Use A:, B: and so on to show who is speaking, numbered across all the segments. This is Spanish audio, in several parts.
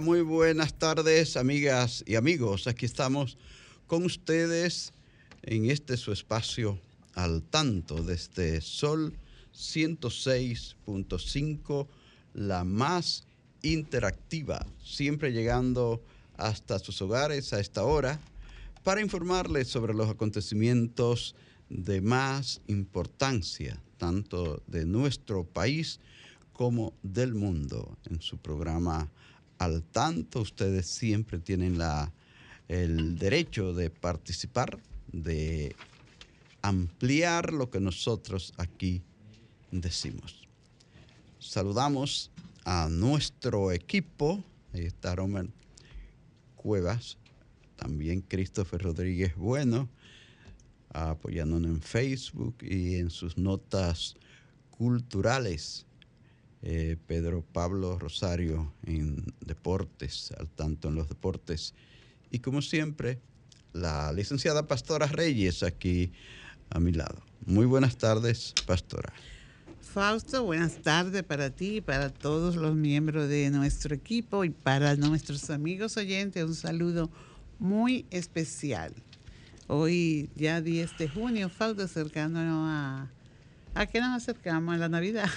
A: Muy buenas tardes, amigas y amigos. Aquí estamos con ustedes en este su espacio al tanto desde Sol 106.5, la más interactiva, siempre llegando hasta sus hogares a esta hora para informarles sobre los acontecimientos de más importancia, tanto de nuestro país como del mundo. En su programa Al Tanto, ustedes siempre tienen la, el derecho de participar, de ampliar lo que nosotros aquí decimos. Saludamos a nuestro equipo, ahí está Roman Cuevas, también Christopher Rodríguez Bueno, apoyándonos en Facebook y en sus notas culturales. Eh, Pedro Pablo Rosario en deportes, al tanto en los deportes. Y como siempre, la licenciada Pastora Reyes aquí a mi lado. Muy buenas tardes, Pastora.
B: Fausto, buenas tardes para ti y para todos los miembros de nuestro equipo y para nuestros amigos oyentes. Un saludo muy especial. Hoy ya 10 de junio, Fausto, acercándonos a... ¿A qué nos acercamos? A la Navidad.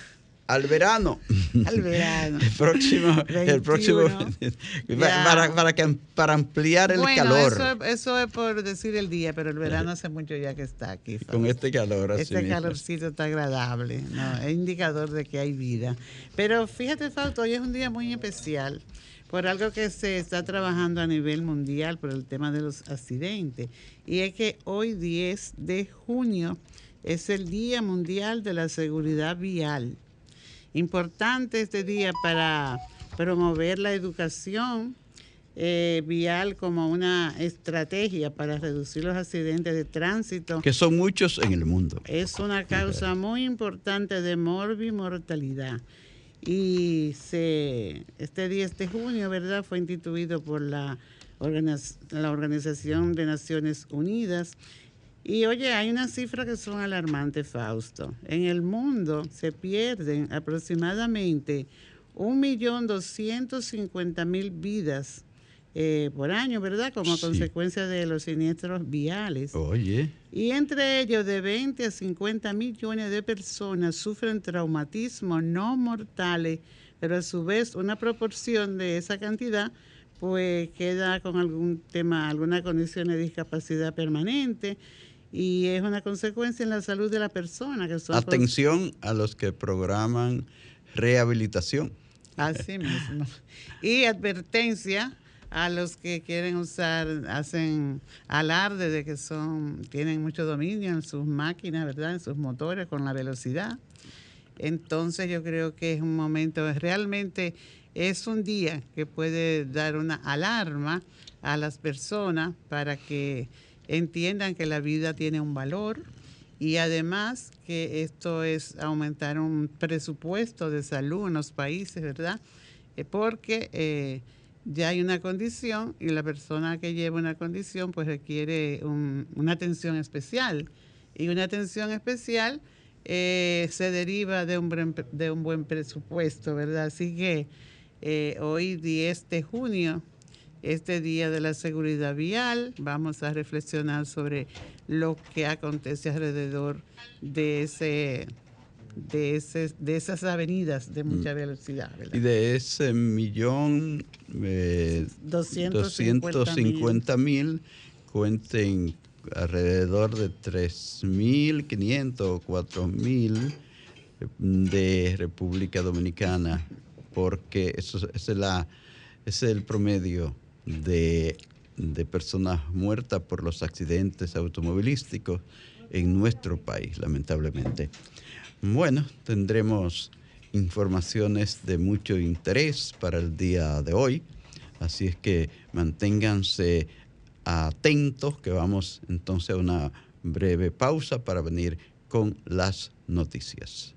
A: Al verano.
B: Al verano.
A: El próximo, el próximo para, para, que, para ampliar el
B: bueno,
A: calor.
B: Eso, eso, es por decir el día, pero el verano hace mucho ya que está aquí.
A: Con este calor. Así
B: este mismo. calorcito está agradable, ¿no? es indicador de que hay vida. Pero fíjate, Fausto, hoy es un día muy especial por algo que se está trabajando a nivel mundial por el tema de los accidentes. Y es que hoy 10 de junio es el Día Mundial de la Seguridad Vial. Importante este día para promover la educación eh, vial como una estrategia para reducir los accidentes de tránsito.
A: Que son muchos en el mundo.
B: Es una causa muy importante de morbimortalidad. Y se, este 10 de junio, ¿verdad?, fue instituido por la, la Organización de Naciones Unidas y oye, hay unas cifras que son alarmantes, Fausto. En el mundo se pierden aproximadamente 1.250.000 vidas eh, por año, ¿verdad? Como
A: Sí.
B: consecuencia de los siniestros viales.
A: Oye,
B: Y entre ellos, de 20 a 50 millones de personas sufren traumatismos no mortales, pero a su vez una proporción de esa cantidad pues queda con algún tema, alguna condición de discapacidad permanente y es una consecuencia en la salud de la persona. Que son
A: atención a los que programan rehabilitación.
B: Así mismo. Y advertencia a los que quieren usar, hacen alarde de que son, tienen mucho dominio en sus máquinas, ¿verdad? En sus motores con la velocidad. Entonces yo creo que es un momento, realmente es un día que puede dar una alarma a las personas para que entiendan que la vida tiene un valor y además que esto es aumentar un presupuesto de salud en los países, ¿verdad? Eh, porque eh, ya hay una condición y la persona que lleva una condición pues requiere un- una atención especial y una atención especial eh, se deriva de un, buen, de un buen presupuesto, ¿verdad? Así que hoy 10 de junio este Día de la Seguridad Vial. Vamos a reflexionar sobre lo que acontece alrededor de ese de ese de esas avenidas de mucha velocidad, ¿verdad?
A: Y de ese millón, eh,
B: 250
A: 250 mil, cuenten alrededor de 3.500 o 4.000 de República Dominicana, porque eso, es, la, es el promedio de, de personas muertas por los accidentes automovilísticos en nuestro país, lamentablemente. Bueno, tendremos informaciones de mucho interés para el día de hoy, así es que manténganse atentos que vamos entonces a una breve pausa para venir con las noticias.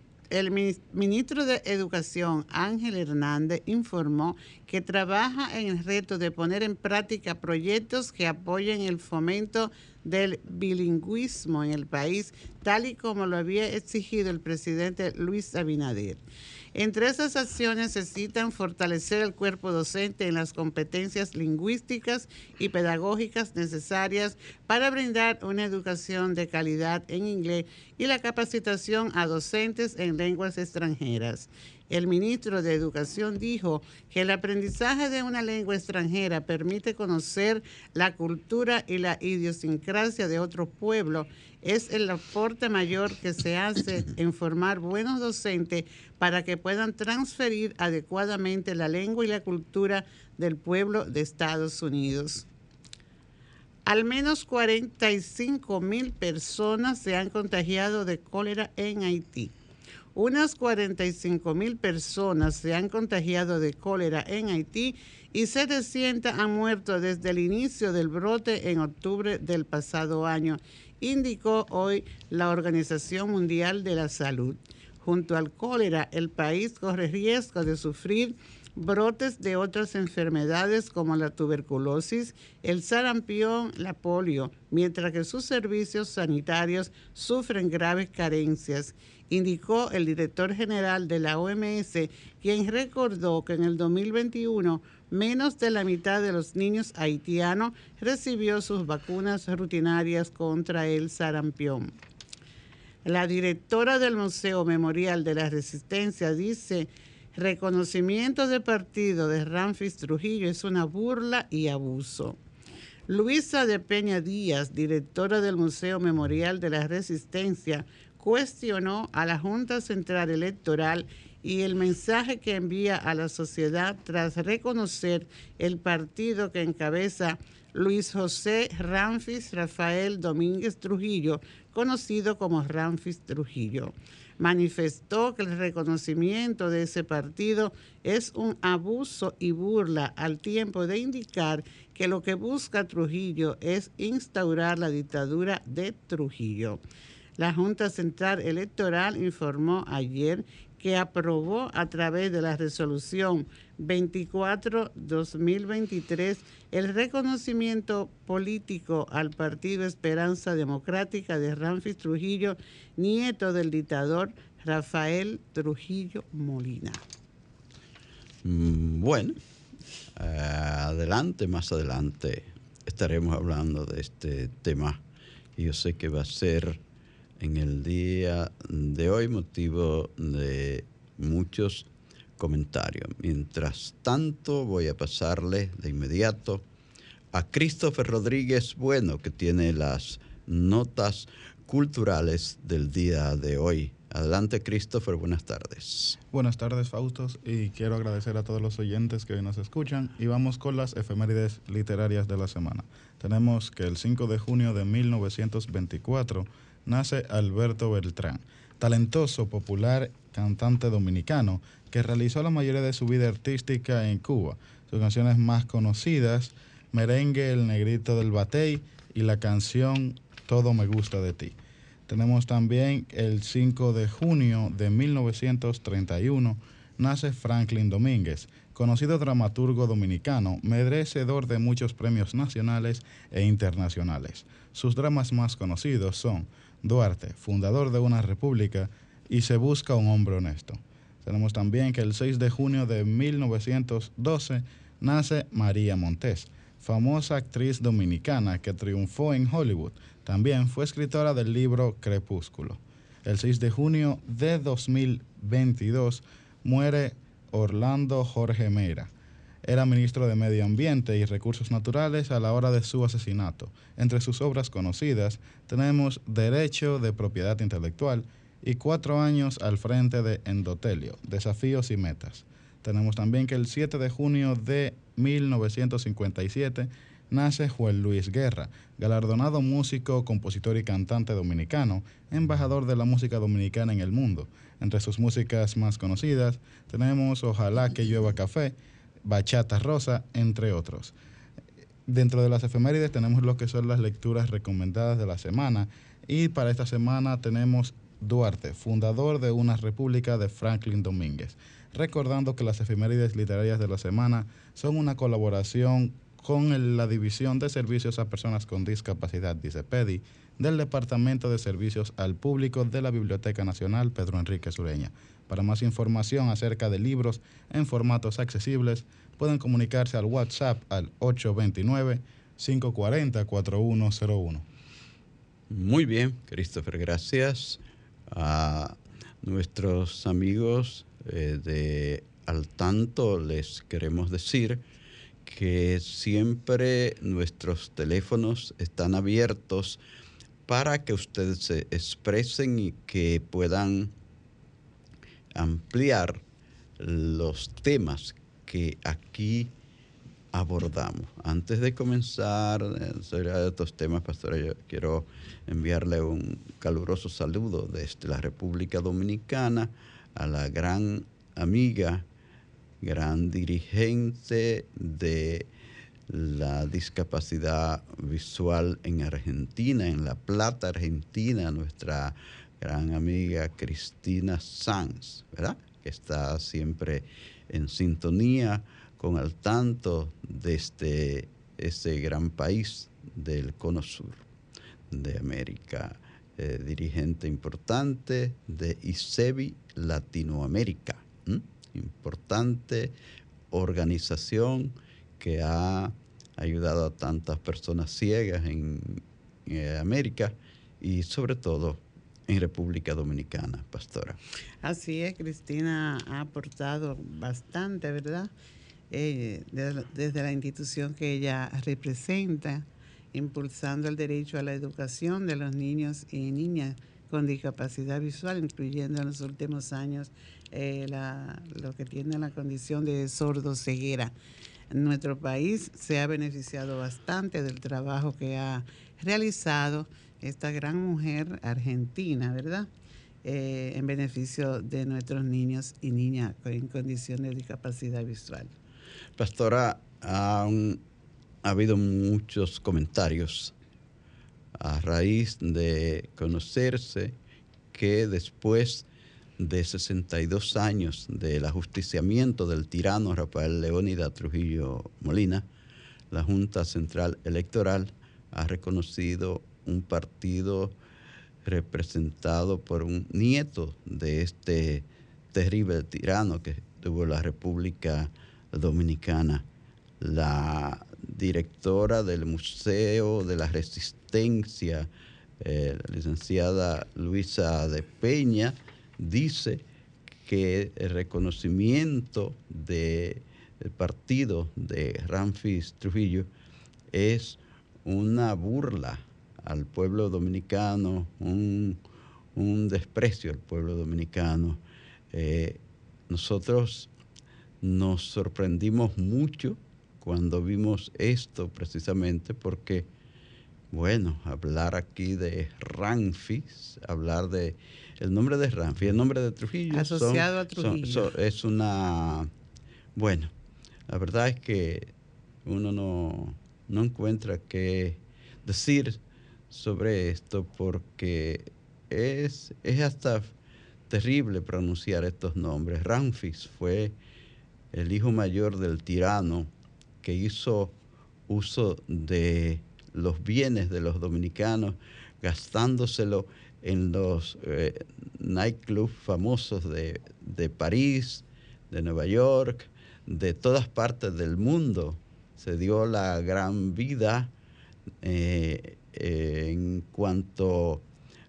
B: el ministro de Educación, Ángel Hernández, informó que trabaja en el reto de poner en práctica proyectos que apoyen el fomento del bilingüismo en el país, tal y como lo había exigido el presidente Luis Abinader. Entre esas acciones se citan fortalecer el cuerpo docente en las competencias lingüísticas y pedagógicas necesarias para brindar una educación de calidad en inglés y la capacitación a docentes en lenguas extranjeras. El ministro de Educación dijo que el aprendizaje de una lengua extranjera permite conocer la cultura y la idiosincrasia de otro pueblo. Es el aporte mayor que se hace en formar buenos docentes para que puedan transferir adecuadamente la lengua y la cultura del pueblo de Estados Unidos. Al menos 45 mil personas se han contagiado de cólera en Haití. Unas 45 mil personas se han contagiado de cólera en Haití y 700 han muerto desde el inicio del brote en octubre del pasado año, indicó hoy la Organización Mundial de la Salud. Junto al cólera, el país corre riesgo de sufrir brotes de otras enfermedades como la tuberculosis, el sarampión, la polio, mientras que sus servicios sanitarios sufren graves carencias indicó el director general de la OMS, quien recordó que en el 2021 menos de la mitad de los niños haitianos recibió sus vacunas rutinarias contra el sarampión. La directora del Museo Memorial de la Resistencia dice, reconocimiento de partido de Ramfis Trujillo es una burla y abuso. Luisa de Peña Díaz, directora del Museo Memorial de la Resistencia, cuestionó a la Junta Central Electoral y el mensaje que envía a la sociedad tras reconocer el partido que encabeza Luis José Ramfis Rafael Domínguez Trujillo, conocido como Ramfis Trujillo. Manifestó que el reconocimiento de ese partido es un abuso y burla al tiempo de indicar que lo que busca Trujillo es instaurar la dictadura de Trujillo. La Junta Central Electoral informó ayer que aprobó a través de la resolución 24-2023 el reconocimiento político al Partido Esperanza Democrática de Ramfis Trujillo, nieto del dictador Rafael Trujillo Molina.
A: Mm, bueno, adelante, más adelante estaremos hablando de este tema yo sé que va a ser en el día de hoy, motivo de muchos comentarios. Mientras tanto, voy a pasarle de inmediato a Christopher Rodríguez Bueno, que tiene las notas culturales del día de hoy. Adelante, Christopher, buenas tardes.
C: Buenas tardes, Faustos, y quiero agradecer a todos los oyentes que hoy nos escuchan. Y vamos con las efemérides literarias de la semana. Tenemos que el 5 de junio de 1924 nace Alberto Beltrán, talentoso, popular cantante dominicano que realizó la mayoría de su vida artística en Cuba. Sus canciones más conocidas, Merengue, El Negrito del Batey y la canción Todo me gusta de ti. Tenemos también el 5 de junio de 1931, nace Franklin Domínguez, conocido dramaturgo dominicano, merecedor de muchos premios nacionales e internacionales. Sus dramas más conocidos son Duarte, fundador de una república, y se busca un hombre honesto. Tenemos también que el 6 de junio de 1912 nace María Montés, famosa actriz dominicana que triunfó en Hollywood. También fue escritora del libro Crepúsculo. El 6 de junio de 2022 muere Orlando Jorge Meira. Era ministro de Medio Ambiente y Recursos Naturales a la hora de su asesinato. Entre sus obras conocidas tenemos Derecho de Propiedad Intelectual y cuatro años al frente de Endotelio, Desafíos y Metas. Tenemos también que el 7 de junio de 1957 nace Juan Luis Guerra, galardonado músico, compositor y cantante dominicano, embajador de la música dominicana en el mundo. Entre sus músicas más conocidas tenemos Ojalá que llueva café, Bachata Rosa, entre otros. Dentro de las efemérides tenemos lo que son las lecturas recomendadas de la semana y para esta semana tenemos Duarte, fundador de una república de Franklin Domínguez recordando que las efemérides literarias de la semana son una colaboración con la División de Servicios a Personas con Discapacidad, dice PEDI, del Departamento de Servicios al Público de la Biblioteca Nacional Pedro Enrique Sureña. Para más información acerca de libros en formatos accesibles, pueden comunicarse al WhatsApp al 829-540-4101.
A: Muy bien, Christopher, gracias a nuestros amigos eh, de Al Tanto les queremos decir que siempre nuestros teléfonos están abiertos para que ustedes se expresen y que puedan ampliar los temas que aquí abordamos. Antes de comenzar eh, sobre estos temas, pastora, yo quiero enviarle un caluroso saludo desde la República Dominicana a la gran amiga, gran dirigente de la discapacidad visual en Argentina, en La Plata, Argentina, nuestra gran amiga Cristina Sanz, ¿verdad? Que está siempre en sintonía con al tanto de este, este gran país del cono sur de América eh, dirigente importante de ICEBI Latinoamérica, importante organización que ha ayudado a tantas personas ciegas en América y sobre todo en República Dominicana, pastora.
B: Así es, Cristina ha aportado bastante, ¿verdad? Eh, desde la institución que ella representa impulsando el derecho a la educación de los niños y niñas con discapacidad visual, incluyendo en los últimos años eh, lo que tiene la condición de sordo ceguera. Nuestro país se ha beneficiado bastante del trabajo que ha realizado esta gran mujer argentina, ¿verdad? Eh, en beneficio de nuestros niños y niñas en condición de discapacidad visual.
A: Pastora, ha habido muchos comentarios a raíz de conocerse que después de 62 años del ajusticiamiento del tirano Rafael Leónida Trujillo Molina, la Junta Central Electoral ha reconocido un partido representado por un nieto de este terrible tirano que tuvo la República Dominicana, la directora del Museo de la Resistencia, eh, la licenciada Luisa de Peña, dice que el reconocimiento del partido de Ramfis Trujillo es una burla al pueblo dominicano, un, desprecio al pueblo dominicano. Eh, nosotros nos sorprendimos mucho cuando vimos esto precisamente porque, bueno, hablar aquí de Ramfis, hablar de el nombre de Ramfis, el nombre de Trujillo.
B: Asociado a Trujillo.
A: es una, bueno, la verdad es que uno no, no encuentra qué decir sobre esto porque es, es hasta terrible pronunciar estos nombres. Ramfis fue el hijo mayor del tirano que hizo uso de los bienes de los dominicanos, gastándoselo en los eh, nightclubs famosos de, de París, de Nueva York, de todas partes del mundo. Se dio la gran vida eh, eh, en cuanto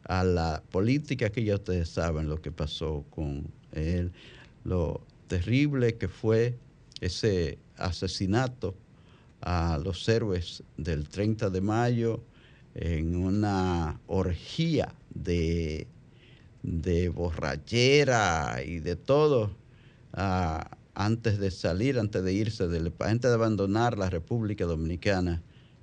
A: a la política que ya ustedes saben lo que pasó con él, lo terrible que fue ese asesinato a los héroes del 30 de mayo en una orgía de, de borrachera y de todo antes de salir, antes de irse, antes de abandonar la República Dominicana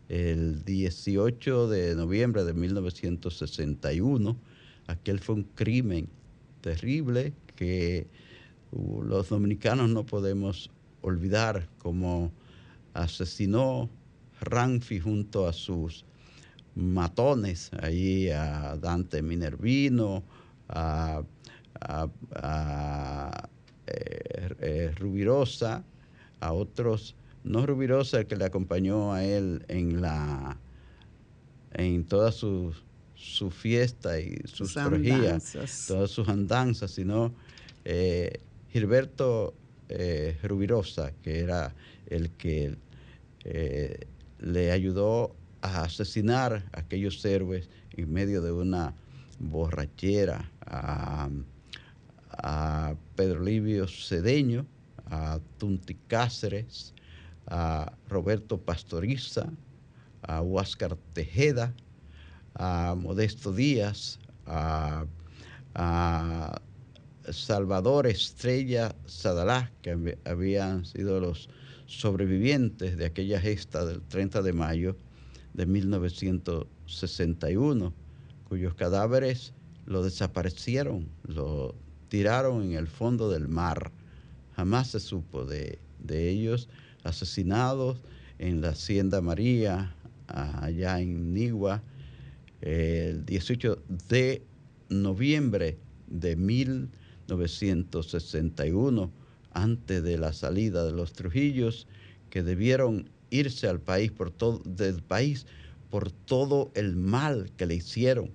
A: el 18 de noviembre de 1961. Aquel fue un crimen terrible que uh, los dominicanos no podemos olvidar como asesinó Ranfi junto a sus matones, ahí a Dante Minervino, a, eh, eh, Rubirosa, a otros, no Rubirosa, el que le acompañó a él en la en toda su, su fiesta y sus, sus todas sus andanzas, sino eh, Gilberto Rubirosa, que era el que le ayudó a asesinar a aquellos héroes en medio de una borrachera, a, Pedro Livio Cedeño, a Tunti Cáceres, a Roberto Pastoriza, a Huáscar Tejeda, a Modesto Díaz, a, Salvador Estrella Sadalá, que habían sido los sobrevivientes de aquella gesta del 30 de mayo de 1961, cuyos cadáveres lo desaparecieron, lo tiraron en el fondo del mar. Jamás se supo de, ellos, asesinados en la Hacienda María, allá en Nigua, el 18 de noviembre de 1961, antes de la salida de los Trujillos, que debieron irse al país por todo, del país por todo el mal que le hicieron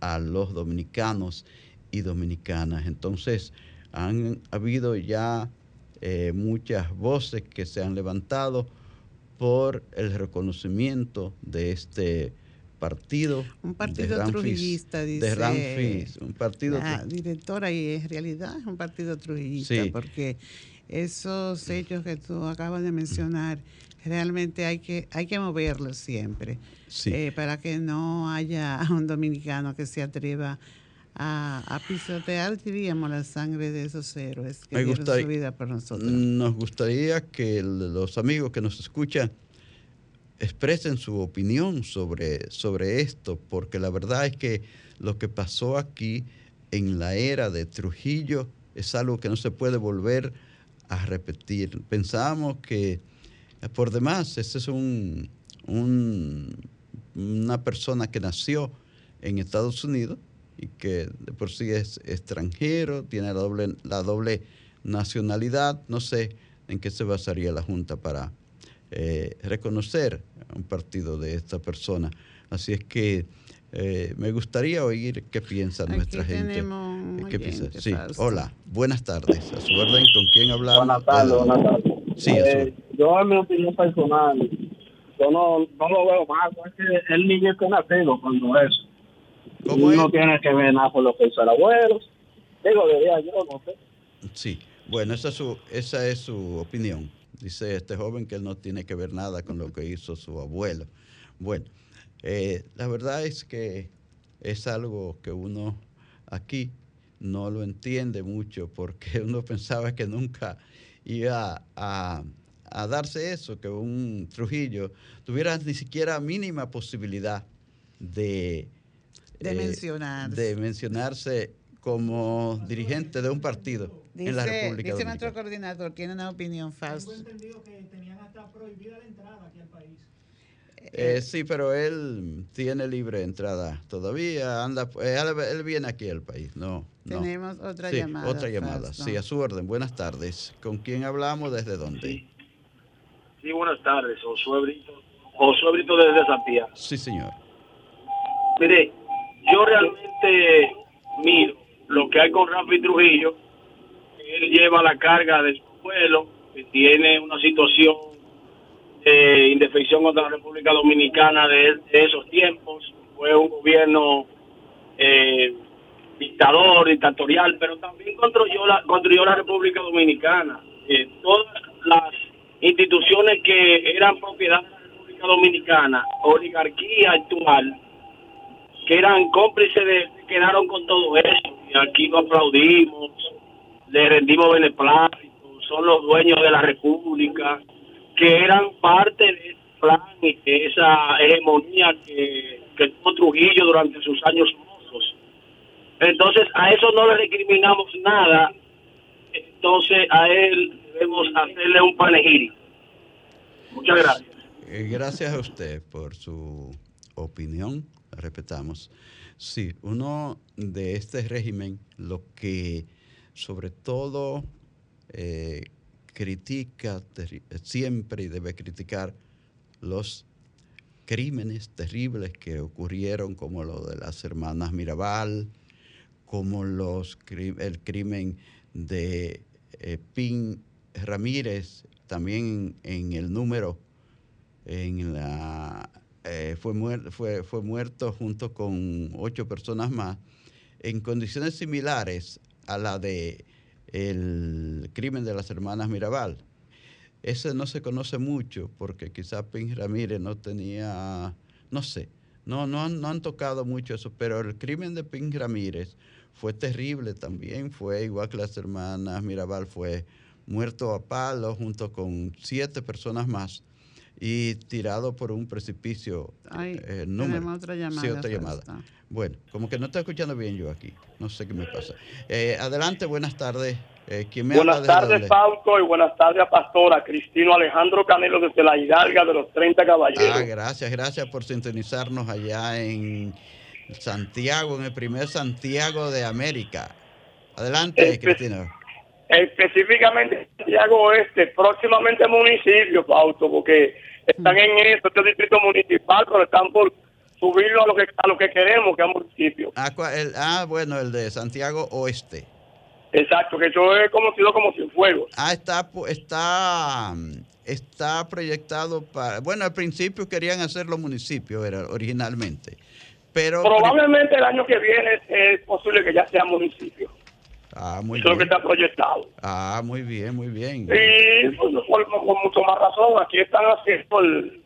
A: a los dominicanos y dominicanas. Entonces, han habido ya eh, muchas voces que se han levantado por el reconocimiento de este partido.
B: Un partido trujillista, dice.
A: De Ramfis, un partido.
B: La directora, y en realidad es un partido trujillista, porque esos hechos que tú acabas de mencionar realmente hay que, hay que moverlo siempre eh, para que no haya un dominicano que se atreva a, pisotear, diríamos, la sangre de esos héroes que dieron su vida por nosotros.
A: Nos gustaría que los amigos que nos escuchan expresen su opinión sobre, sobre esto, porque la verdad es que lo que pasó aquí en la era de Trujillo es algo que no se puede volver a repetir. Pensamos que por demás, este es un, una persona que nació en Estados Unidos y que de por sí es extranjero, tiene la doble, la doble nacionalidad. No sé en qué se basaría la Junta para eh, reconocer un partido de esta persona. Así es que eh, me gustaría oír qué piensa nuestra gente. ¿Qué piensa? Sí, hola, buenas tardes. A su orden, ¿con quién hablamos?
D: Buenas tardes, buenas tardes.
A: Sí, eh,
D: yo en mi opinión personal, yo no, no lo veo mal, es que el niño está nacido cuando eso. ¿Cómo no tiene que ver nada con lo que hizo el abuelo. Digo, diría yo, no sé.
A: Sí, bueno, esa es su, esa es su opinión. Dice este joven que él no tiene que ver nada con lo que hizo su abuelo. Bueno, eh, la verdad es que es algo que uno aquí no lo entiende mucho porque uno pensaba que nunca iba a, darse eso, que un Trujillo tuviera ni siquiera mínima posibilidad de,
B: de,
A: eh, de mencionarse como dirigente de un partido en la República
B: Dice nuestro coordinador, tiene una opinión falsa.
E: Tengo entendido que tenían hasta prohibida la entrada aquí al país.
A: Eh, sí, pero él tiene libre entrada todavía. Anda, eh, él, viene aquí al país. No,
B: Tenemos otra llamada.
A: Otra llamada. Sí, a su orden. Buenas tardes. ¿Con quién hablamos? ¿Desde dónde?
D: Sí, buenas tardes. Josué Brito. Josué Brito desde Pía.
A: Sí, señor.
D: Mire,
F: yo realmente miro lo que hay con Rafi Trujillo. Él lleva la carga de su pueblo, que tiene una situación de indefensión contra la República Dominicana de, esos tiempos. Fue un gobierno eh, dictador, dictatorial, pero también construyó la, construyó la República Dominicana. Eh, todas las instituciones que eran propiedad de la República Dominicana, oligarquía actual, que eran cómplices de, quedaron con todo eso. Y aquí lo aplaudimos, le rendimos beneplácito, son los dueños de la República, que eran parte de ese plan y de esa hegemonía que, que tuvo Trujillo durante sus años mozos. Entonces, a eso no le recriminamos nada. Entonces, a él debemos hacerle un panegírico. Muchas gracias.
A: Eh, gracias a usted por su opinión respetamos. Sí, uno de este régimen lo que sobre todo eh, critica siempre y debe criticar los crímenes terribles que ocurrieron, como lo de las hermanas Mirabal, como los, el crimen de eh, Pin Ramírez, también en el número, en la eh, fue, fue, fue muerto junto con ocho personas más en condiciones similares a la de el crimen de las hermanas Mirabal. Ese no se conoce mucho porque quizás Pin Ramírez no tenía, no sé, no, no, no han tocado mucho eso, pero el crimen de Pin Ramírez fue terrible también, fue igual que las hermanas Mirabal, fue muerto a palo junto con siete personas más y tirado por un precipicio.
B: Ay, eh, número. otra llamada. Sí,
A: otra llamada. Bueno, como que no estoy escuchando bien yo aquí. No sé qué me pasa. Eh, adelante, buenas tardes.
G: Eh, buenas tardes, Fausto, y buenas tardes a Pastora Cristino Alejandro Canelo desde la Hidalga de los 30 Caballeros.
A: Ah, gracias, gracias por sintonizarnos allá en Santiago, en el primer Santiago de América. Adelante, Cristino
G: específicamente Santiago Oeste, próximamente municipio, Fausto, porque están mm. en eso, este distrito municipal, pero están por subirlo a lo que a lo que queremos, que es municipio.
A: Ah, ah, bueno, el de Santiago Oeste.
G: Exacto, que eso es conocido como sin fuego.
A: Ah, está, está, está proyectado para, bueno, al principio querían hacerlo municipio, era originalmente, pero...
G: Probablemente el año que viene es posible que ya sea municipio.
A: Ah, muy
G: Eso es lo que está proyectado.
A: Ah, muy bien, muy bien.
G: Y pues, con mucho más razón, aquí están haciendo el,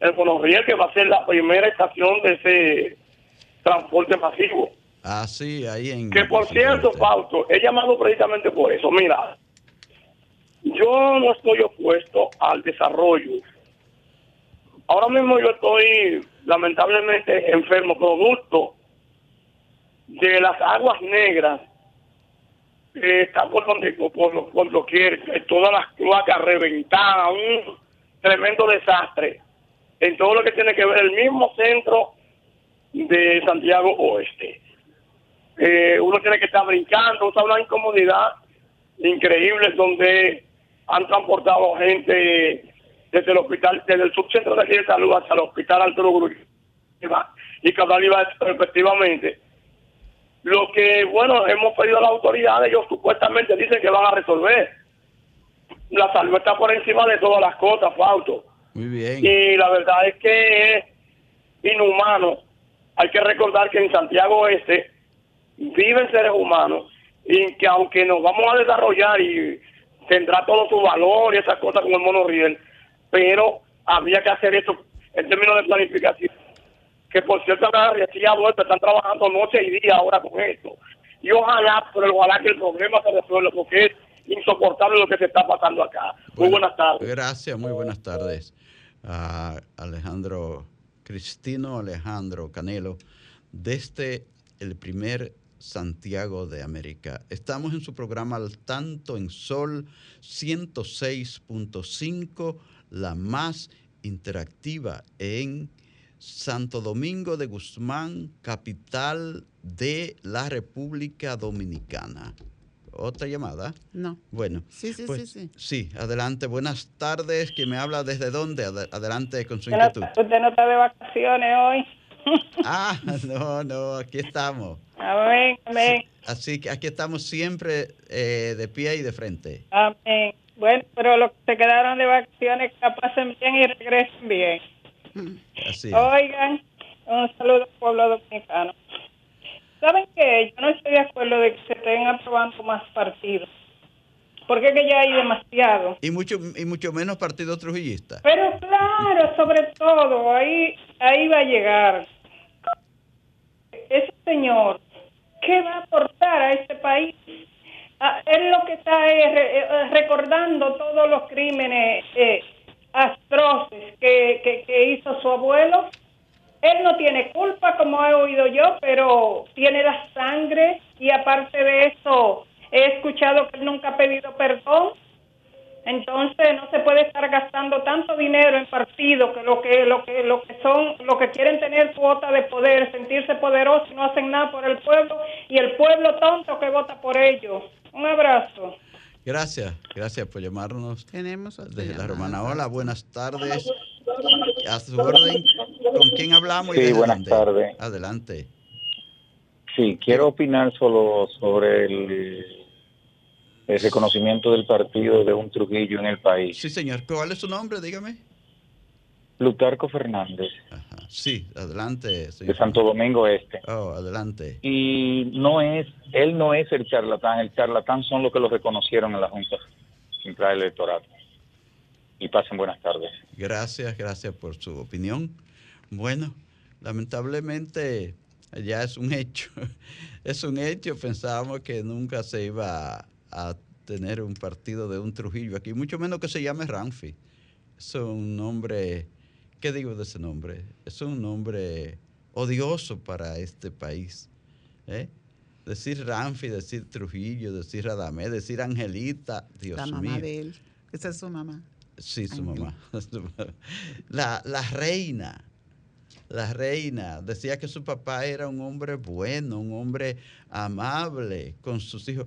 G: el Bonorriel, que va a ser la primera estación de ese transporte masivo.
A: Ah, sí, ahí en...
G: Que por cierto, Fausto, he llamado precisamente por eso. Mira, yo no estoy opuesto al desarrollo. Ahora mismo yo estoy lamentablemente enfermo, producto de las aguas negras está por donde por, por lo que todas las cloacas reventadas, un tremendo desastre en todo lo que tiene que ver el mismo centro de Santiago Oeste. Eh, uno tiene que estar brincando, o sea, una incomodidad increíble donde han transportado gente desde el hospital, desde el subcentro de aquí de salud hasta el hospital Arturo Gruy y iba respectivamente lo que, bueno, hemos pedido a las autoridades, ellos supuestamente dicen que van a resolver. La salud está por encima de todas las cosas, Fausto.
A: Muy bien.
G: Y la verdad es que es inhumano. Hay que recordar que en Santiago Este viven seres humanos y que aunque nos vamos a desarrollar y tendrá todo su valor y esas cosas como el monorriel, pero habría que hacer esto en términos de planificación que por cierto la ha vuelto, están trabajando noche y día ahora con esto. Y ojalá, pero ojalá que el problema se resuelva, porque es insoportable lo que se está pasando acá. muy buenas tardes.
A: Gracias, muy buenas tardes. Alejandro, Cristino Alejandro Canelo, desde el primer Santiago de América. Estamos en su programa Al Tanto en Sol 106.5, la más interactiva en Santo Domingo de Guzmán, capital de la República Dominicana. ¿Otra llamada?
B: No.
A: Bueno.
B: Sí, sí, pues, sí,
A: sí. adelante. Buenas tardes. ¿Quién me habla desde dónde? Adelante con su inquietud.
H: ¿Usted no está de vacaciones hoy?
A: Ah, no, no, aquí estamos.
H: Amén, amén.
A: Así que aquí estamos siempre eh, de pie y de frente.
H: Amén. Bueno, pero los que se quedaron de vacaciones, que la pasen bien y regresen bien.
A: Así es.
H: Oigan, un saludo al pueblo dominicano. ¿Saben qué? Yo no estoy de acuerdo de que se estén aprobando más partidos. Porque es que ya hay demasiado.
A: Y mucho, y mucho menos partidos trujillistas.
H: Pero claro, sobre todo, ahí, ahí va a llegar. Ese señor, ¿qué va a aportar a este país? Ah, él lo que está es eh, recordando todos los crímenes eh, atroces que, que, que hizo su abuelo. Él no tiene culpa, como he oído yo, pero tiene la sangre y aparte de eso, he escuchado que él nunca ha pedido perdón. Entonces no se puede estar gastando tanto dinero en partidos que lo que lo que lo que son lo que quieren tener cuota de poder, sentirse poderosos y no hacen nada por el pueblo y el pueblo tonto que vota por ellos. Un abrazo.
A: Gracias, gracias por llamarnos.
B: Tenemos otra
A: Desde la. Romana. Hola, buenas tardes. A su orden. ¿Con quién hablamos? y
I: Sí,
A: desde
I: buenas tardes.
A: Adelante.
I: Sí, quiero opinar solo sobre el, el reconocimiento del partido de un Trujillo en el país.
A: Sí, señor. ¿Cuál es su nombre? Dígame.
I: Plutarco Fernández,
A: Sí, adelante,
I: de. Santo Domingo Este.
A: Oh, adelante.
I: Y no es, él no es el charlatán, el charlatán son los que lo reconocieron en la Junta Central Electoral. Y pasen buenas tardes.
A: Gracias, gracias por su opinión. Bueno, lamentablemente ya es un hecho. Es un hecho. Pensábamos que nunca se iba a tener un partido de un Trujillo aquí, mucho menos que se llame Ramfi. Es un nombre, ¿qué digo de ese nombre? Es un nombre odioso para este país. ¿eh? Decir Ramfi, decir Trujillo, decir Radamé, decir Angelita, Dios
B: la mamá
A: mío.
B: de él. Esa es su mamá.
A: Sí, su
B: Ángel.
A: mamá. Su mamá. La, la reina, la reina, decía que su papá era un hombre bueno, un hombre amable con sus hijos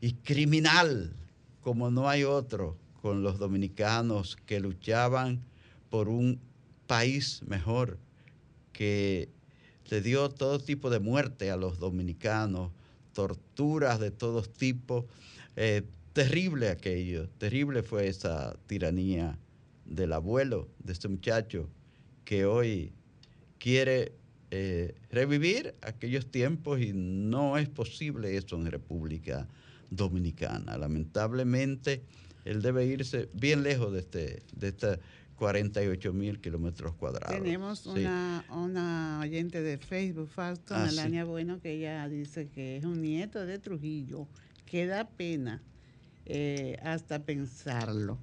A: y criminal, como no hay otro, con los dominicanos que luchaban por un país mejor, que le dio todo tipo de muerte a los dominicanos, torturas de todos tipos. Eh, terrible aquello, terrible fue esa tiranía del abuelo, de este muchacho, que hoy quiere eh, revivir aquellos tiempos y no es posible eso en República Dominicana. Lamentablemente, él debe irse bien lejos de, este, de estos 48 mil kilómetros cuadrados.
B: Tenemos
A: Sí.
B: una, una oyente de Facebook, Fausto
A: Ah, sí.
B: Melania Bueno, que ella dice que es un nieto de Trujillo, que da pena eh, hasta pensarlo,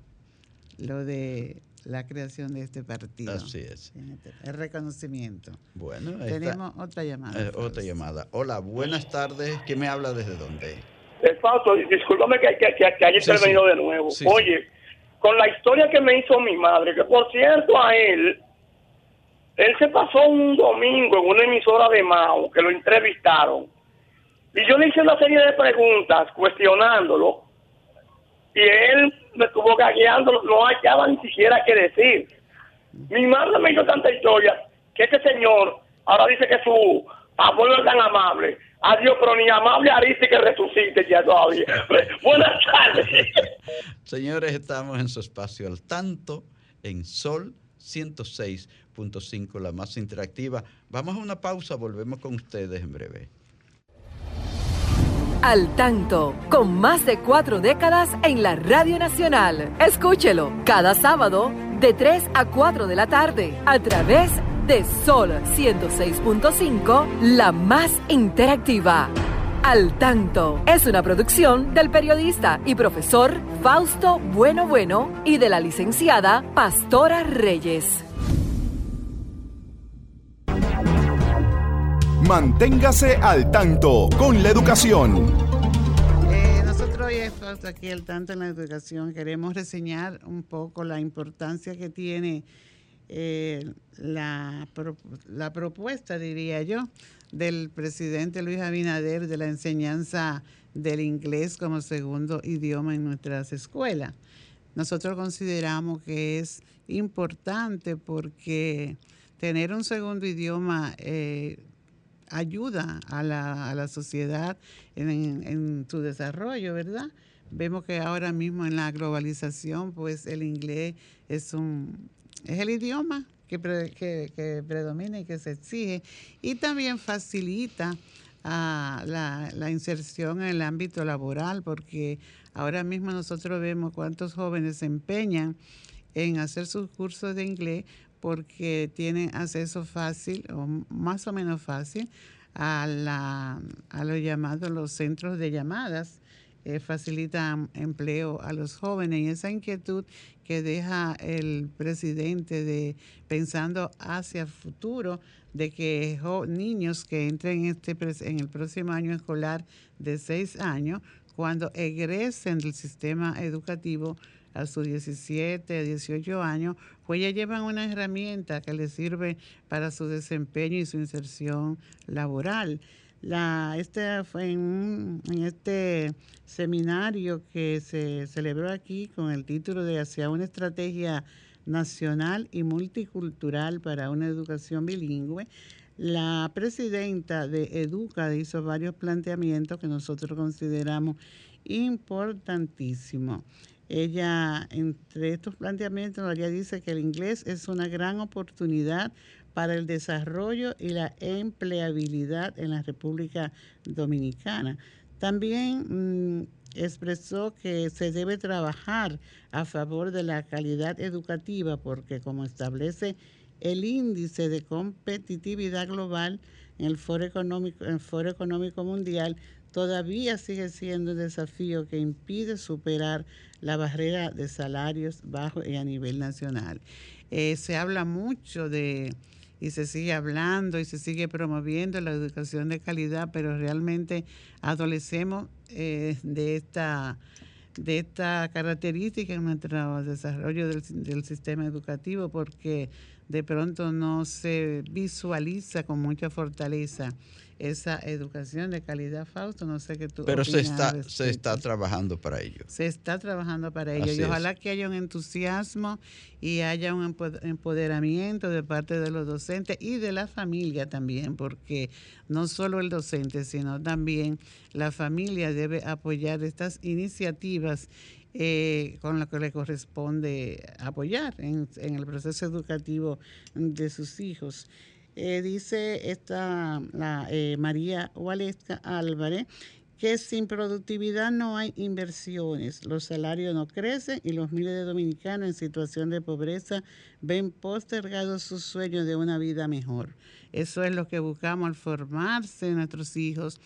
B: lo de la creación de este partido.
A: Así es.
B: El reconocimiento.
A: Bueno, ahí está.
B: Tenemos otra llamada.
A: Eh, otra llamada. Hola, buenas tardes. ¿Quién me habla desde dónde?
G: Eh, Fausto, discúlpame que, que, que, que haya
A: Sí,
G: intervenido
A: sí.
G: de nuevo.
A: Sí, sí.
G: Oye, con la historia que me hizo mi madre, que por cierto a él, él se pasó un domingo en una emisora de Mao, que lo entrevistaron, y yo le hice una serie de preguntas cuestionándolo, y él me estuvo gagueando, no hallaba ni siquiera qué decir. Mi madre me hizo tanta historia que este señor ahora dice que su abuelo es tan amable. Adiós, pero ni amable Ariste que resucite ya todavía. Buenas tardes.
A: Señores, estamos en su espacio al tanto en Sol 106.5, la más interactiva. Vamos a una pausa, volvemos con ustedes en breve.
J: Al tanto, con más de cuatro décadas en la Radio Nacional. Escúchelo cada sábado de 3 a 4 de la tarde a través de Sol 106.5, la más interactiva. Al tanto es una producción del periodista y profesor Fausto Bueno Bueno y de la licenciada Pastora Reyes.
K: Manténgase al tanto con la educación.
B: Eh, nosotros hoy estamos aquí al tanto en la educación. Queremos reseñar un poco la importancia que tiene eh, la, la propuesta, diría yo, del presidente Luis Abinader de la enseñanza del inglés como segundo idioma en nuestras escuelas. Nosotros consideramos que es importante porque tener un segundo idioma eh, ayuda a la, a la sociedad en, en, su desarrollo, ¿verdad? Vemos que ahora mismo en la globalización, pues el inglés es un es el idioma que, predomina y que se exige y también facilita a la, inserción en el ámbito laboral, porque ahora mismo nosotros vemos cuántos jóvenes se empeñan en hacer sus cursos de inglés porque tienen acceso fácil o más o menos fácil a los llamados los centros de llamadas. Eh, facilitan empleo a los jóvenes y esa inquietud que deja el presidente de pensando hacia el futuro de que niños que entren en, este, en el próximo año escolar de seis años, cuando egresen del sistema educativo, a sus 17, 18 años, pues ya llevan una herramienta que les sirve para su desempeño y su inserción laboral. La, este fue en, este seminario que se celebró aquí con el título de Hacia una estrategia nacional y multicultural para una educación bilingüe. La presidenta de Educa hizo varios planteamientos que nosotros consideramos importantísimos. Ella, entre estos planteamientos, ella dice que el inglés es una gran oportunidad para el desarrollo y la empleabilidad en la República Dominicana. También mm, expresó que se debe trabajar a favor de la calidad educativa porque como establece el índice de competitividad global en el Foro Económico, Mundial, todavía sigue siendo un desafío que impide superar la barrera de salarios bajos y a nivel nacional. Eh, se habla mucho de, y se sigue hablando y se sigue promoviendo la educación de calidad, pero realmente adolecemos eh, de esta de esta característica en nuestro desarrollo del, del sistema educativo porque de pronto no se visualiza con mucha fortaleza esa educación de calidad, Fausto. No sé qué tú.
A: Pero se está, se está trabajando para ello.
B: Se está trabajando para ello. y ojalá que haya un entusiasmo y haya un empoderamiento de parte de los docentes y de la familia también, porque no solo el docente, sino también la familia debe apoyar estas iniciativas eh, con lo que le corresponde apoyar en, el proceso educativo de sus hijos. Eh, dice esta la, eh, María Waleska Álvarez que sin productividad no hay inversiones, los salarios no crecen y los miles de dominicanos en situación de pobreza ven postergados sus sueños de una vida mejor. Eso es lo que buscamos al formarse nuestros hijos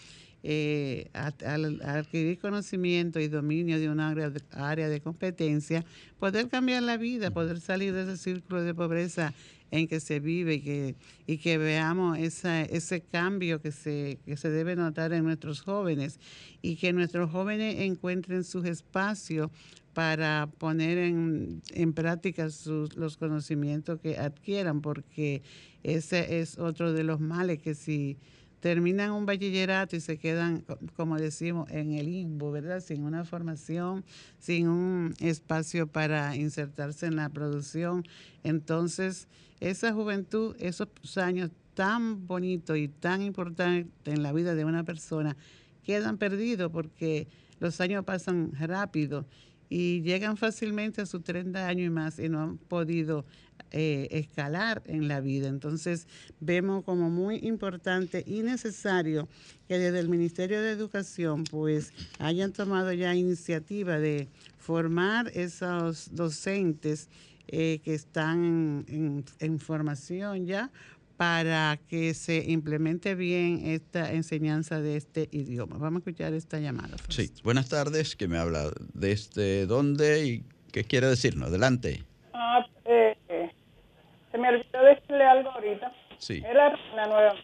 B: eh, al, adquirir conocimiento y dominio de una área de, competencia, poder cambiar la vida, poder salir de ese círculo de pobreza en que se vive y que, y que veamos ese cambio que se, que se debe notar en nuestros jóvenes y que nuestros jóvenes encuentren sus espacios para poner en, en práctica sus, los conocimientos que adquieran, porque ese es otro de los males que si terminan un bachillerato y se quedan, como decimos, en el limbo, ¿verdad? Sin una formación, sin un espacio para insertarse en la producción. Entonces, esa juventud, esos años tan bonitos y tan importantes en la vida de una persona, quedan perdidos porque los años pasan rápido y llegan fácilmente a sus 30 años y más y no han podido eh, escalar en la vida. Entonces vemos como muy importante y necesario que desde el Ministerio de Educación pues hayan tomado ya iniciativa de formar esos docentes eh, que están en, formación ya para que se implemente bien esta enseñanza de este idioma. Vamos a escuchar esta llamada.
A: Sí, buenas tardes, que me habla desde dónde y qué quiere decirnos. Adelante.
H: Ah, eh, se me olvidó decirle algo ahorita.
A: Sí.
H: La reina nueva.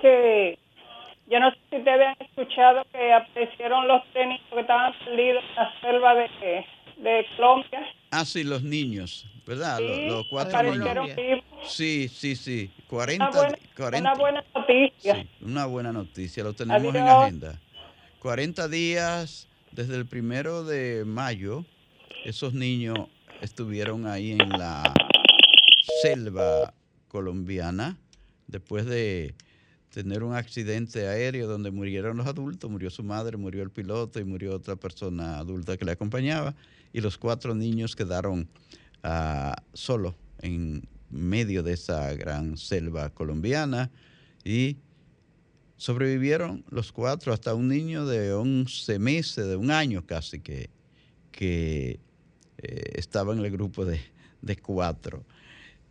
H: Que yo no sé si ustedes han escuchado que aparecieron los técnicos que estaban perdidos en la selva de, de Colombia.
A: Ah, sí, los niños, ¿verdad?
H: Sí,
A: los, cuatro niños.
H: Vivos.
A: Sí, sí, sí. 40,
H: una, buena,
A: 40,
H: una buena noticia.
A: Sí, una buena noticia, lo tenemos en agenda. 40 días desde el primero de mayo, esos niños estuvieron ahí en la selva colombiana, después de tener un accidente aéreo donde murieron los adultos, murió su madre, murió el piloto y murió otra persona adulta que le acompañaba, y los cuatro niños quedaron uh, solos en medio de esa gran selva colombiana y sobrevivieron los cuatro, hasta un niño de 11 meses, de un año casi, que, que eh, estaba en el grupo de, cuatro.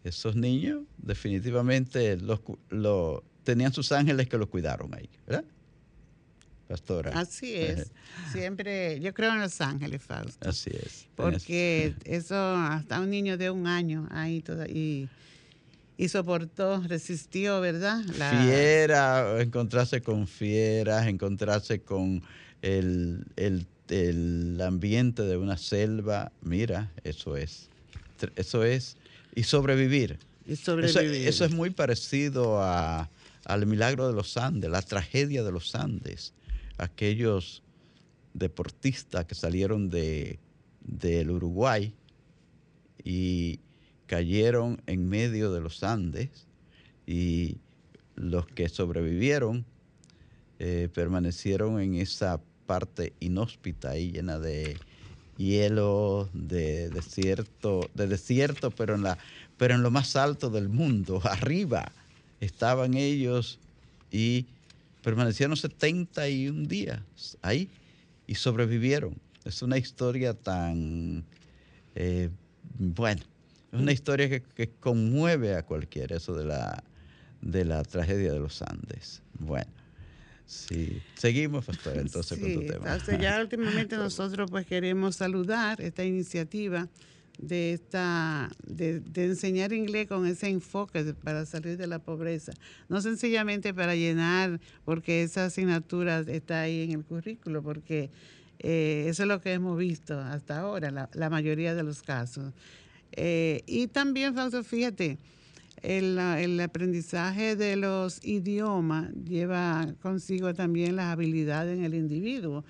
A: Esos niños definitivamente los, tenían sus ángeles que los cuidaron ahí, ¿verdad? Pastora.
B: Así es. Siempre, yo creo en los ángeles, Fausto.
A: Así es.
B: Porque eso, hasta un niño de un año ahí todavía y soportó, resistió, ¿verdad?
A: Fiera, encontrarse con fieras, encontrarse con el, ambiente de una selva, mira, eso es, eso es, y sobrevivir.
B: Y sobrevivir.
A: Eso, es muy parecido a, al milagro de los Andes, la tragedia de los Andes, aquellos deportistas que salieron de, del Uruguay y cayeron en medio de los Andes y los que sobrevivieron eh, permanecieron en esa parte inhóspita y llena de hielo, de desierto, de desierto, pero en la, pero en lo más alto del mundo, arriba estaban ellos y permanecieron 71 días ahí y sobrevivieron. Es una historia tan, eh, bueno, es una historia que, conmueve a cualquiera, eso de la, de la tragedia de los Andes. Bueno. Sí, seguimos, pastor, entonces con tu tema.
B: ya últimamente nosotros pues queremos saludar esta iniciativa de esta de, enseñar inglés con ese enfoque para salir de la pobreza, no sencillamente para llenar, porque esa asignatura está ahí en el currículo, porque eh, eso es lo que hemos visto hasta ahora, la, mayoría de los casos. Eh, y también, Fausto, fíjate, el, el, aprendizaje de los idiomas lleva consigo también las habilidades en el individuo.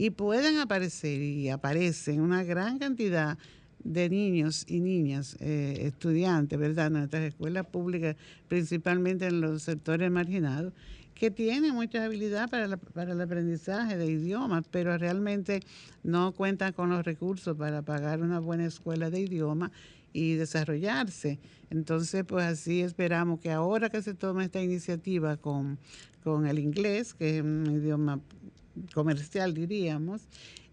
B: Y pueden aparecer, y aparecen una gran cantidad de niños y niñas, eh, estudiantes, ¿verdad?, en nuestras escuelas públicas, principalmente en los sectores marginados, que tienen mucha habilidad para, para el aprendizaje de idiomas, pero realmente no cuentan con los recursos para pagar una buena escuela de idiomas y desarrollarse. Entonces, pues así esperamos que ahora que se toma esta iniciativa con, con el inglés, que es un idioma comercial, diríamos,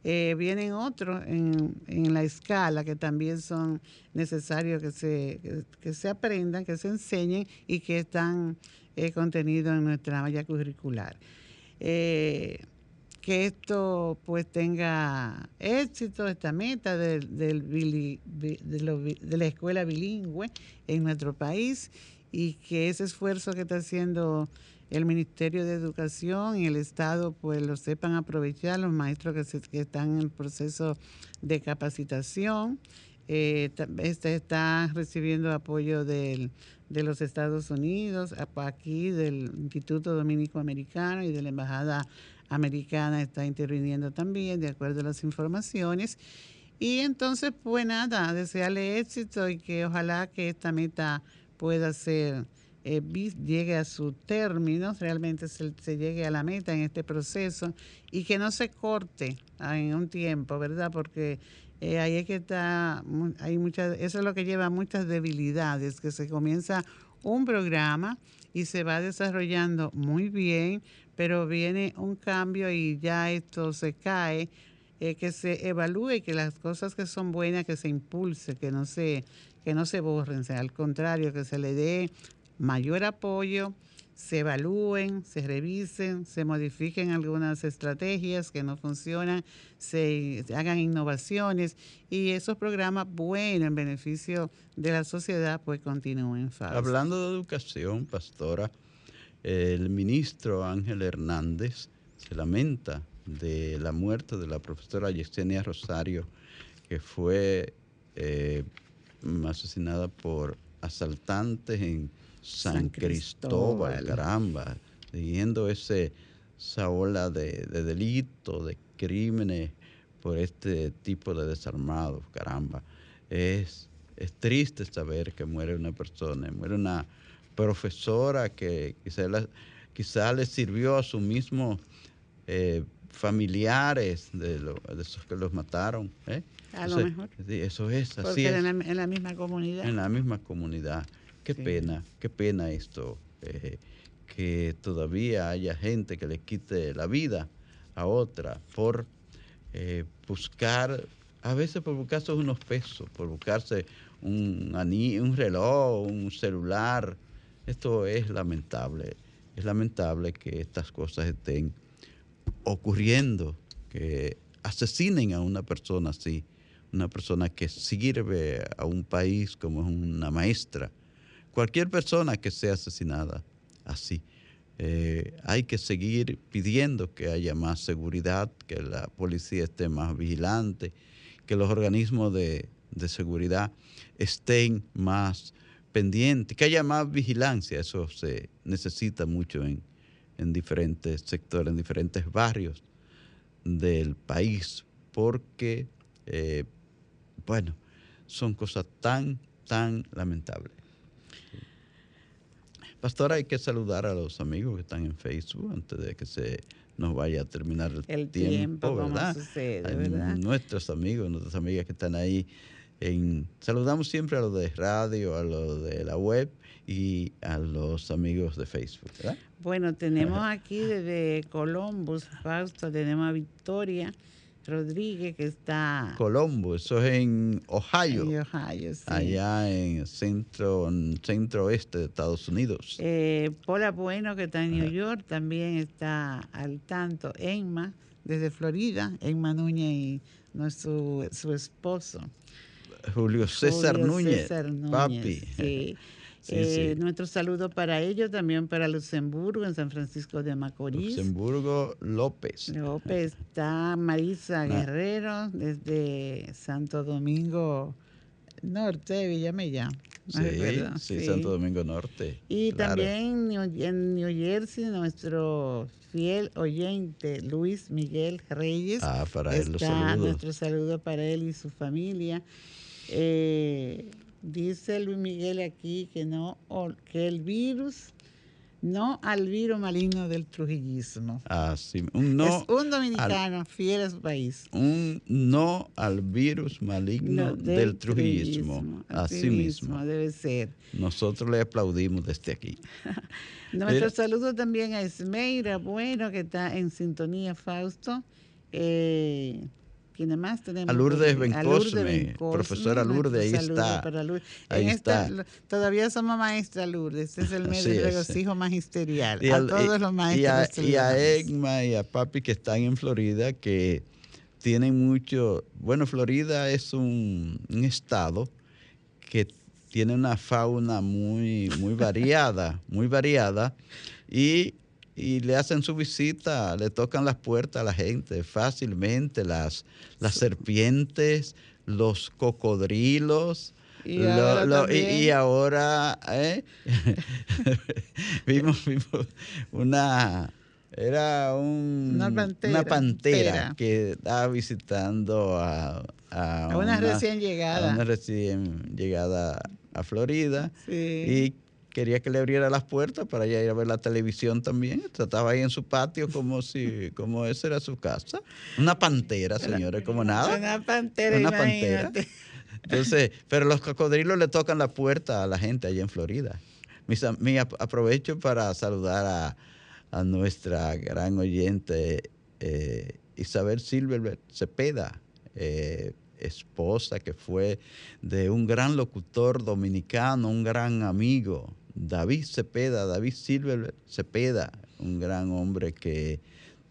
B: eh, vienen otros en, en, la escala que también son necesarios que se, que se aprendan, que se enseñen y que están eh, contenido en nuestra malla curricular. Eh, que esto pues tenga éxito, esta meta de, de, la escuela bilingüe en nuestro país y que ese esfuerzo que está haciendo el Ministerio de Educación y el Estado pues lo sepan aprovechar, los maestros que, que están en proceso de capacitación. Eh, este está recibiendo apoyo del de los Estados Unidos, aquí del Instituto Dominico Americano y de la Embajada Americana está interviniendo también, de acuerdo a las informaciones. Y entonces, pues nada, desearle éxito y que ojalá que esta meta pueda ser, eh, llegue a su término, realmente se, llegue a la meta en este proceso y que no se corte en un tiempo, ¿verdad? Porque eh, ahí es que está, hay muchas, eso es lo que lleva a muchas debilidades, que se comienza un programa y se va desarrollando muy bien, pero viene un cambio y ya esto se cae, eh, que se evalúe que las cosas que son buenas, que se impulse, que no se, que no se borren, sea, al contrario, que se le dé mayor apoyo, se evalúen, se revisen, se modifiquen algunas estrategias que no funcionan, se hagan innovaciones y esos programas buenos en beneficio de la sociedad pues continúen.
A: Hablando de educación, pastora, el ministro Ángel Hernández se lamenta de la muerte de la profesora Yesenia Rosario, que fue eh, asesinada por asaltantes en San, Cristóbal, caramba, siguiendo ese, esa ola de, de delitos, de crímenes por este tipo de desarmados, caramba. Es es triste saber que muere una persona, muere una profesora que quizá, le sirvió a su mismo eh, familiares de, esos que los mataron. ¿eh?
B: A lo mejor.
A: Eso es,
B: así En, la, misma comunidad.
A: En la misma comunidad. Qué pena, qué pena esto, eh, que todavía haya gente que le quite la vida a otra por buscar, a veces por buscarse unos pesos, por buscarse un, un reloj, un celular. Esto es lamentable. Es lamentable que estas cosas estén ocurriendo, que asesinen a una persona así, una persona que sirve a un país como una maestra. Cualquier persona que sea asesinada así. Eh, hay que seguir pidiendo que haya más seguridad, que la policía esté más vigilante, que los organismos de, de seguridad estén más pendientes, que haya más vigilancia. Eso se necesita mucho en, en diferentes sectores, en diferentes barrios del país, porque, eh, bueno, son cosas tan, tan lamentables. Pastor, hay que saludar a los amigos que están en Facebook antes de que se nos vaya a terminar el, tiempo, ¿verdad? Nuestros amigos, nuestras amigas que están ahí. En, saludamos siempre a los de radio, a los de la web y a los amigos de Facebook. ¿verdad?
B: Bueno, tenemos aquí desde Columbus, Fausto, tenemos a Victoria Rodríguez que está...
A: Colombo, eso es en Ohio.
B: En Ohio, sí.
A: Allá en centro, centro oeste de Estados Unidos.
B: Eh, Pola Bueno que está en New York también está al tanto. Emma desde Florida, Emma Núñez y no su, su esposo.
A: Julio César Núñez, papi.
B: Sí. Eh, nuestro saludo para ellos, también para Luxemburgo, en San Francisco de Macorís.
A: Luxemburgo López.
B: López, está Marisa ah. Guerrero desde Santo Domingo Norte, Villamella.
A: Sí, sí, Santo Domingo Norte.
B: Y también en New Jersey, nuestro fiel oyente Luis Miguel Reyes.
A: Ah, para él los saludos.
B: Nuestro saludo para él y su familia. Eh, Dice Luis Miguel aquí que no, que el virus, no al virus maligno del trujillismo.
A: Así, un no
B: es un dominicano fiel a su país.
A: Un no al virus maligno del, trujillismo. Así, mismo.
B: Debe ser.
A: Nosotros le aplaudimos desde aquí.
B: Nuestro saludo también a Esmeira Bueno, que está en sintonía, Fausto. Eh, ¿Quién más tenemos?
A: A Lourdes Bencosme, profesora Lourdes, ahí está.
B: Ahí está. todavía somos maestra Lourdes, este es el mes de regocijo magisterial. a todos los maestros.
A: Y a, Egma y a Papi que están en Florida, que tienen mucho. Bueno, Florida es un, un estado que tiene una fauna muy, muy variada, muy variada. Y y le hacen su visita, le tocan las puertas a la gente fácilmente, las, las serpientes, los cocodrilos. Y ahora, ¿eh? vimos, una, era una pantera, que estaba visitando a,
B: una, recién llegada.
A: A una recién llegada a Florida. Y quería que le abriera las puertas para ir a ver la televisión también. Trataba ahí en su patio como si, como esa era su casa. Una pantera, señores, como nada.
B: Una pantera, Una pantera.
A: Entonces, pero los cocodrilos le tocan la puerta a la gente allá en Florida. Mis, aprovecho para saludar a, nuestra gran oyente eh, Isabel Silver Cepeda, eh, esposa que fue de un gran locutor dominicano, un gran amigo, David Cepeda, David Silver Cepeda, un gran hombre que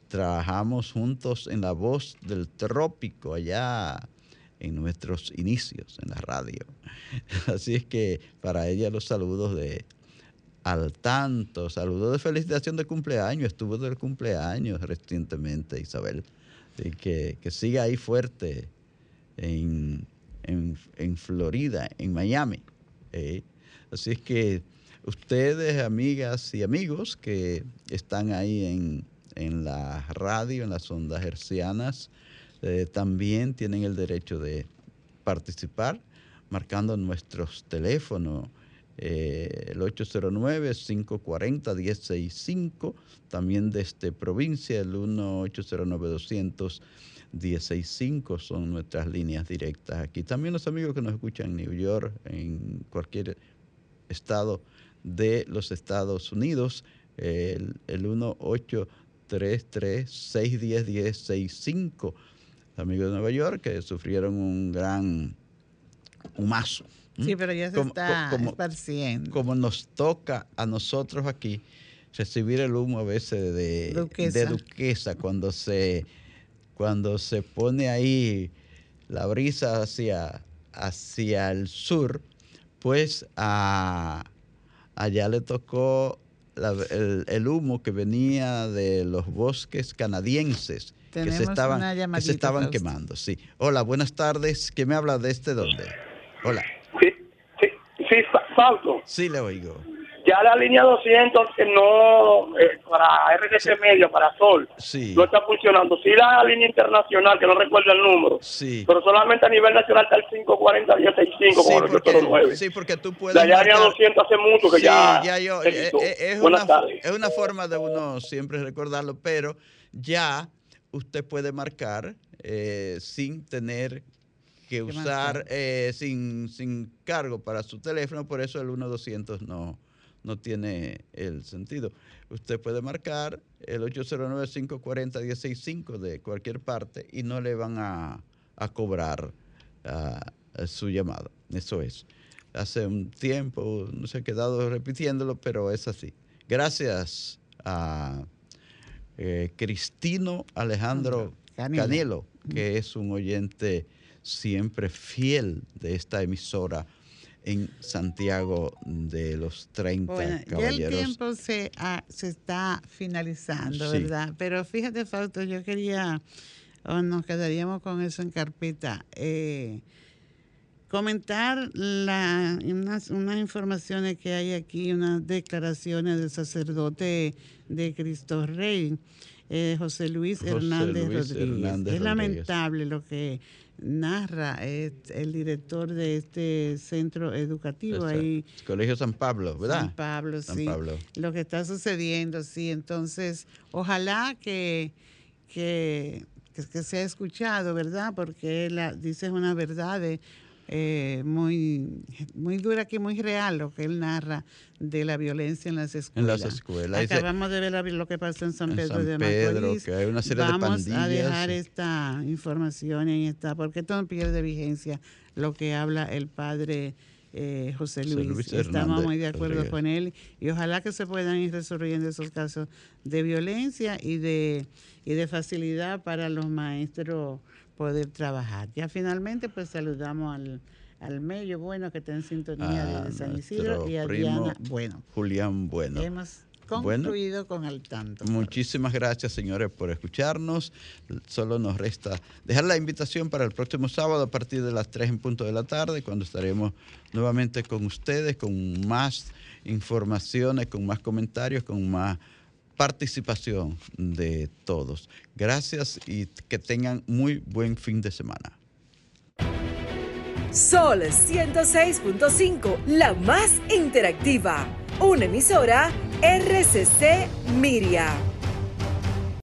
A: trabajamos juntos en la voz del trópico allá en nuestros inicios en la radio. Así es que para ella los saludos de al tanto, saludos de felicitación de cumpleaños, estuvo del cumpleaños recientemente Isabel, y que, siga ahí fuerte en, Florida, en Miami. ¿eh? Así es que ustedes, amigas y amigos que están ahí en, la radio, en las ondas hercianas, eh, también tienen el derecho de participar marcando nuestros teléfonos. Eh, el 809-540-165, también desde provincia, el 1-809-200-165 son nuestras líneas directas aquí. También los amigos que nos escuchan en New York, en cualquier estado de los Estados Unidos, el, el 1-833-610-1065. Amigos de Nueva York que sufrieron un gran humazo.
B: Sí, pero ya se está esparciendo.
A: Como nos toca a nosotros aquí recibir el humo a veces de duquesa, de duquesa cuando se cuando se pone ahí la brisa hacia, hacia el sur, pues a, allá le tocó el, humo que venía de los bosques canadienses que se estaban, que se estaban quemando. Sí. Hola, buenas tardes. ¿Qué me habla de este dónde? Hola.
G: Sí, sí, sí, Salto.
A: Sí, le oigo.
G: Ya la línea 200 que no, eh, para RDC Medio, para Sol, no está funcionando. Sí la línea internacional, que no recuerdo el número,
A: sí.
G: pero solamente a nivel nacional está el 540 165 sí, como
A: porque, Sí, porque tú puedes...
G: La línea 200 hace mucho que ya...
A: ya yo, eh, eh, es, una, es una forma de uno siempre recordarlo, pero ya usted puede marcar sin tener que usar sin, sin cargo para su teléfono, por eso el 1200 no no tiene el sentido. Usted puede marcar el 809-540-165 de cualquier parte y no le van a, cobrar ah, su llamada. Eso es. Hace un tiempo, no se ha quedado repitiéndolo, pero es así. Gracias a eh, Cristino Alejandro Canelo, que es un oyente siempre fiel de esta emisora en Santiago de los 30 bueno, caballeros.
B: Ya el tiempo se, se está finalizando, ¿verdad? Pero fíjate, Fausto, yo quería, o nos quedaríamos con eso en carpeta, eh, comentar la, unas, unas, informaciones que hay aquí, unas declaraciones del sacerdote de Cristo Rey. Eh, José Luis Hernández Rodríguez. es lamentable lo que narra el director de este centro educativo ahí.
A: Colegio San Pablo, ¿verdad?
B: San Pablo, sí. Lo que está sucediendo, sí. Entonces, ojalá que, que, que, se ha escuchado, ¿verdad? Porque él dice una verdad de eh, muy, muy dura aquí, muy real lo que él narra de la violencia en las escuelas.
A: En las escuelas.
B: Acabamos de ver lo que pasó en San Pedro de
A: Macorís. Que hay una serie
B: Vamos
A: a
B: dejar esta información en esta, porque todo pierde vigencia lo que habla el padre eh, José Luis. Estamos muy de acuerdo con él y ojalá que se puedan ir resolviendo esos casos de violencia y de, y de facilidad para los maestros poder trabajar. Ya finalmente pues saludamos al, al Mello Bueno que está en sintonía de San Isidro y a Diana Bueno.
A: Julián Bueno.
B: Hemos concluido con el tanto.
A: Muchísimas gracias señores por escucharnos. Solo nos resta dejar la invitación para el próximo sábado a partir de las 3 en punto de la tarde cuando estaremos nuevamente con ustedes con más informaciones, con más comentarios, con más participación de todos. Gracias y que tengan muy buen fin de semana.
J: Sol 106.5, la más interactiva. Una emisora RCC Miria.